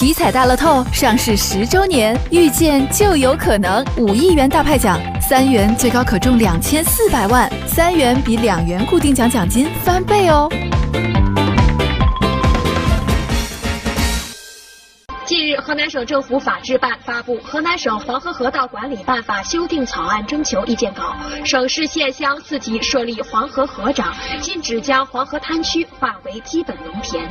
体彩大乐透上市十周年遇见就有可能五亿元大派奖三元最高可中两千四百万三元比两元固定奖奖金翻倍哦。近日河南省政府法制办发布河南省黄河河道管理办法修订草案征求意见稿省市县乡四级设立黄河河长禁止将黄河滩区划为基本农田。